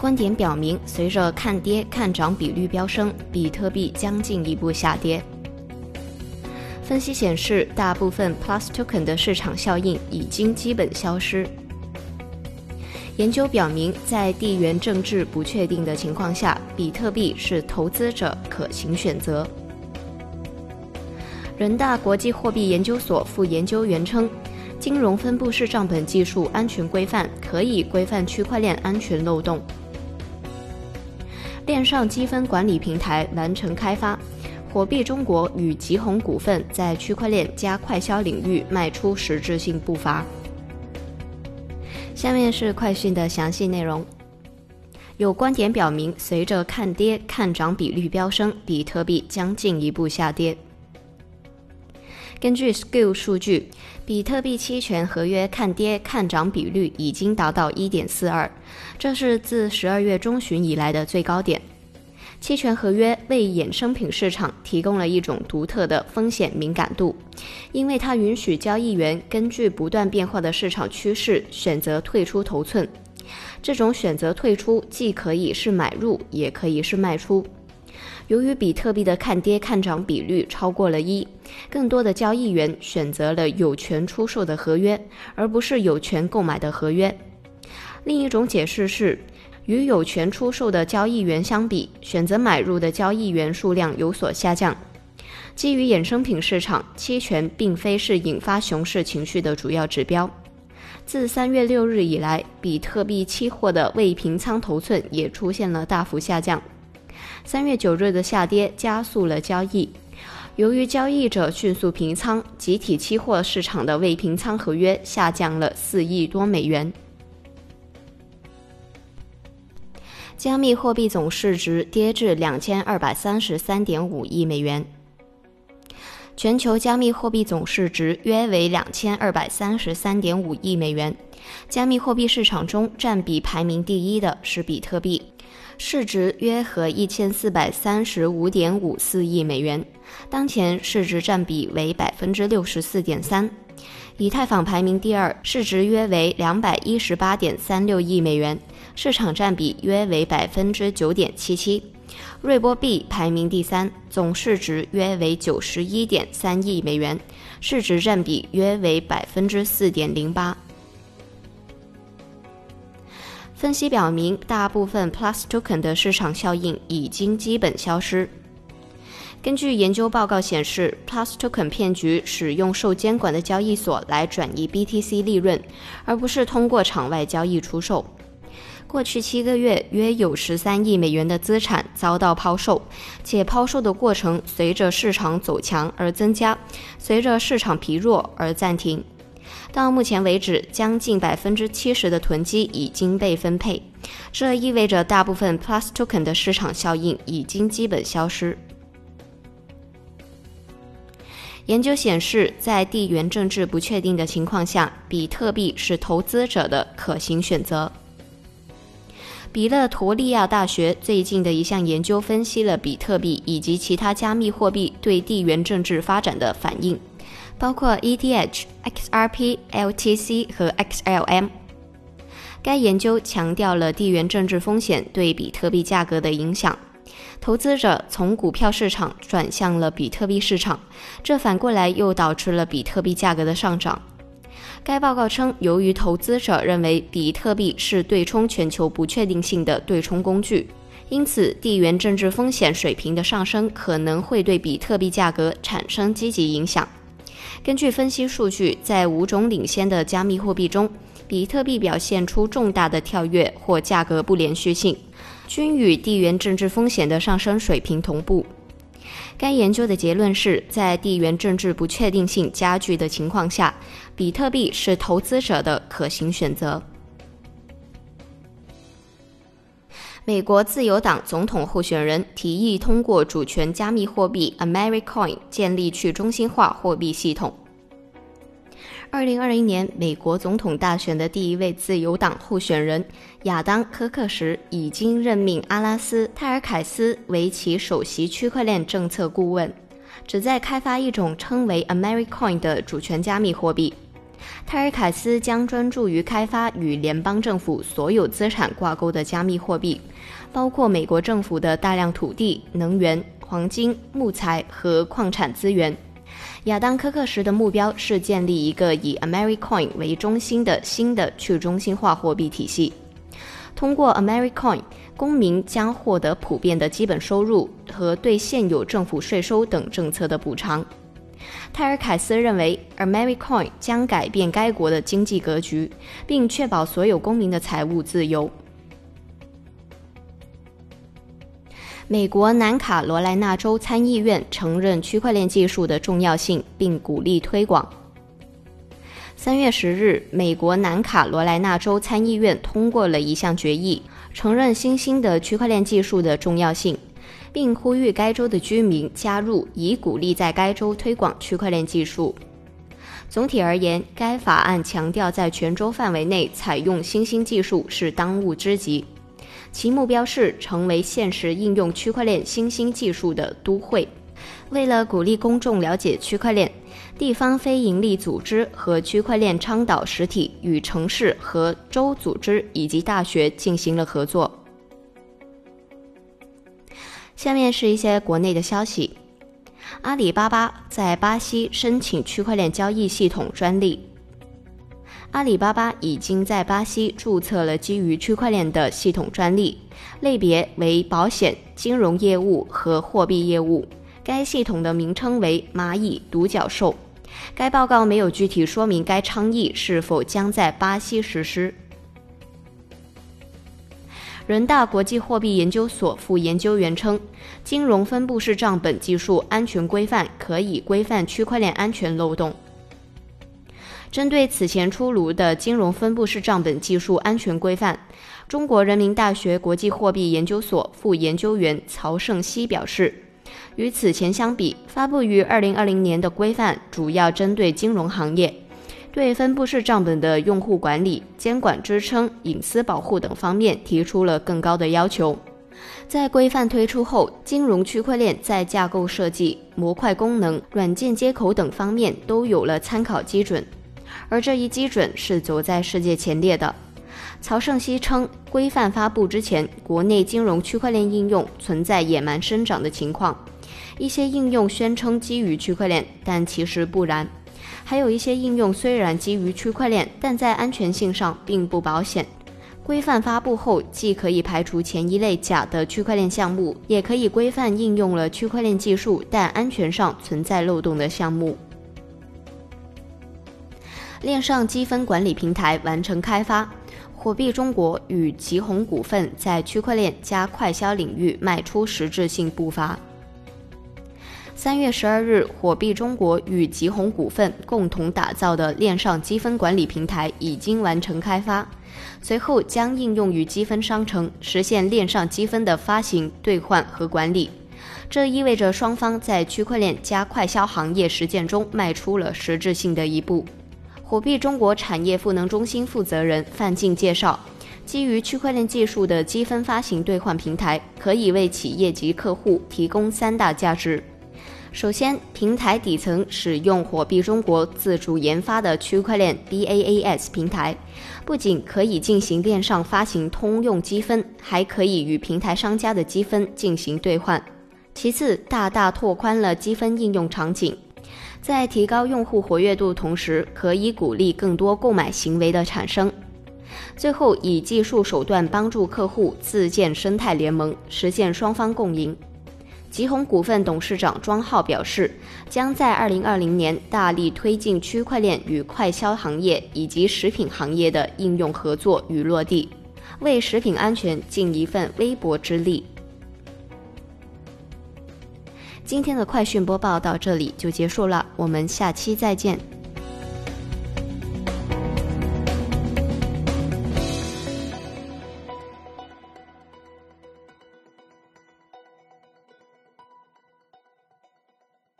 观点表明，随着看跌看涨比率飙升，比特币将进一步下跌。分析显示，大部分 Plus Token 的市场效应已经基本消失。研究表明，在地缘政治不确定的情况下，比特币是投资者可行选择。人大国际货币研究所副研究员称，金融分布式账本技术安全规范可以规范区块链安全漏洞。链上积分管理平台完成开发，火币中国与吉鸿股份在区块链加快销领域迈出实质性步伐。下面是快讯的详细内容。有观点表明，随着看跌看涨比率飙升，比特币将进一步下跌。根据 Skill 数据，比特币期权合约看跌看涨比率已经达到1.42，这是自十二月中旬以来的最高点。期权合约为衍生品市场提供了一种独特的风险敏感度，因为它允许交易员根据不断变化的市场趋势选择退出头寸。这种选择退出既可以是买入，也可以是卖出。由于比特币的看跌看涨比率超过了一，更多的交易员选择了有权出售的合约，而不是有权购买的合约。另一种解释是。与有权出售的交易员相比，选择买入的交易员数量有所下降。基于衍生品市场，期权并非是引发熊市情绪的主要指标。自三月六日以来，比特币期货的未平仓头寸也出现了大幅下降。三月九日的下跌加速了交易，由于交易者迅速平仓，集体期货市场的未平仓合约下降了四亿多美元。加密货币总市值跌至两千二百三十三点五亿美元。全球加密货币总市值约为两千二百三十三点五亿美元。加密货币市场中占比排名第一的是比特币，市值约合一千四百三十五点五四亿美元，当前市值占比为百分之六十四点三。以太坊排名第二，市值约为两百一十八点三六亿美元。市场占比约为百分之九点七七，瑞波币排名第三，总市值约为九十一点三亿美元，市值占比约为百分之四点零八。分析表明，大部分 Plus Token 的市场效应已经基本消失。根据研究报告显示，Plus Token 骗局使用受监管的交易所来转移 BTC 利润，而不是通过场外交易出售。过去七个月，约有十三亿美元的资产遭到抛售，且抛售的过程随着市场走强而增加，随着市场疲弱而暂停。到目前为止，将近百分之七十的囤积已经被分配，这意味着大部分 Plus Token 的市场效应已经基本消失。研究显示，在地缘政治不确定的情况下，比特币是投资者的可行选择。比勒陀利亚大学最近的一项研究分析了比特币以及其他加密货币对地缘政治发展的反应，包括 ETH、XRP、LTC 和 XLM。该研究强调了地缘政治风险对比特币价格的影响，投资者从股票市场转向了比特币市场，这反过来又导致了比特币价格的上涨。该报告称，由于投资者认为比特币是对冲全球不确定性的对冲工具，因此地缘政治风险水平的上升可能会对比特币价格产生积极影响。根据分析数据，在五种领先的加密货币中，比特币表现出重大的跳跃或价格不连续性，均与地缘政治风险的上升水平同步。该研究的结论是在地缘政治不确定性加剧的情况下，比特币是投资者的可行选择。美国自由党总统候选人提议通过主权加密货币 Americoin 建立去中心化货币系统。二零二零年美国总统大选的第一位自由党候选人亚当·科克什已经任命阿拉斯·泰尔凯斯为其首席区块链政策顾问，旨在开发一种称为 Americoin 的主权加密货币。泰尔凯斯将专注于开发与联邦政府所有资产挂钩的加密货币，包括美国政府的大量土地、能源、黄金、木材和矿产资源。亚当·科克什的目标是建立一个以 Americoin 为中心的新的去中心化货币体系。通过 Americoin，公民将获得普遍的基本收入和对现有政府税收等政策的补偿。泰尔凯斯认为，Americoin 将改变该国的经济格局，并确保所有公民的财务自由。美国南卡罗来纳州参议院承认区块链技术的重要性，并鼓励推广。三月十日，美国南卡罗来纳州参议院通过了一项决议，承认新兴的区块链技术的重要性，并呼吁该州的居民加入，以鼓励在该州推广区块链技术。总体而言，该法案强调在全州范围内采用新兴技术是当务之急。其目标是成为现实应用区块链新兴技术的都会。为了鼓励公众了解区块链，地方非营利组织和区块链倡导实体与城市和州组织以及大学进行了合作。下面是一些国内的消息：阿里巴巴在巴西申请区块链交易系统专利。阿里巴巴已经在巴西注册了基于区块链的系统专利，类别为保险、金融业务和货币业务。该系统的名称为“蚂蚁独角兽”。该报告没有具体说明该倡议是否将在巴西实施。人大国际货币研究所副研究员称，金融分布式账本技术安全规范可以规范区块链安全漏洞。针对此前出炉的金融分布式账本技术安全规范，中国人民大学国际货币研究所副研究员曹胜熙表示，与此前相比，发布于2020年的规范主要针对金融行业，对分布式账本的用户管理、监管支撑、隐私保护等方面提出了更高的要求。在规范推出后，金融区块链在架构设计、模块功能、软件接口等方面都有了参考基准。而这一基准是走在世界前列的。曹胜熙称，规范发布之前，国内金融区块链应用存在野蛮生长的情况，一些应用宣称基于区块链，但其实不然；还有一些应用虽然基于区块链，但在安全性上并不保险。规范发布后，既可以排除前一类假的区块链项目，也可以规范应用了区块链技术但安全上存在漏洞的项目。链上积分管理平台完成开发，火币中国与吉鸿股份在区块链加快销领域迈出实质性步伐。三月十二日，火币中国与吉鸿股份共同打造的链上积分管理平台已经完成开发，随后将应用于积分商城，实现链上积分的发行、兑换和管理。这意味着双方在区块链加快销行业实践中迈出了实质性的一步。火币中国产业赋能中心负责人范进介绍，基于区块链技术的积分发行兑换平台，可以为企业及客户提供三大价值。首先，平台底层使用火币中国自主研发的区块链 BaaS 平台，不仅可以进行链上发行通用积分，还可以与平台商家的积分进行兑换。其次，大大拓宽了积分应用场景。在提高用户活跃度同时，可以鼓励更多购买行为的产生。最后，以技术手段帮助客户自建生态联盟，实现双方共赢。吉鸿股份董事长庄浩表示，将在二零二零年大力推进区块链与快消行业以及食品行业的应用合作与落地，为食品安全尽一份微薄之力。今天的快讯播报到这里就结束了，我们下期再见。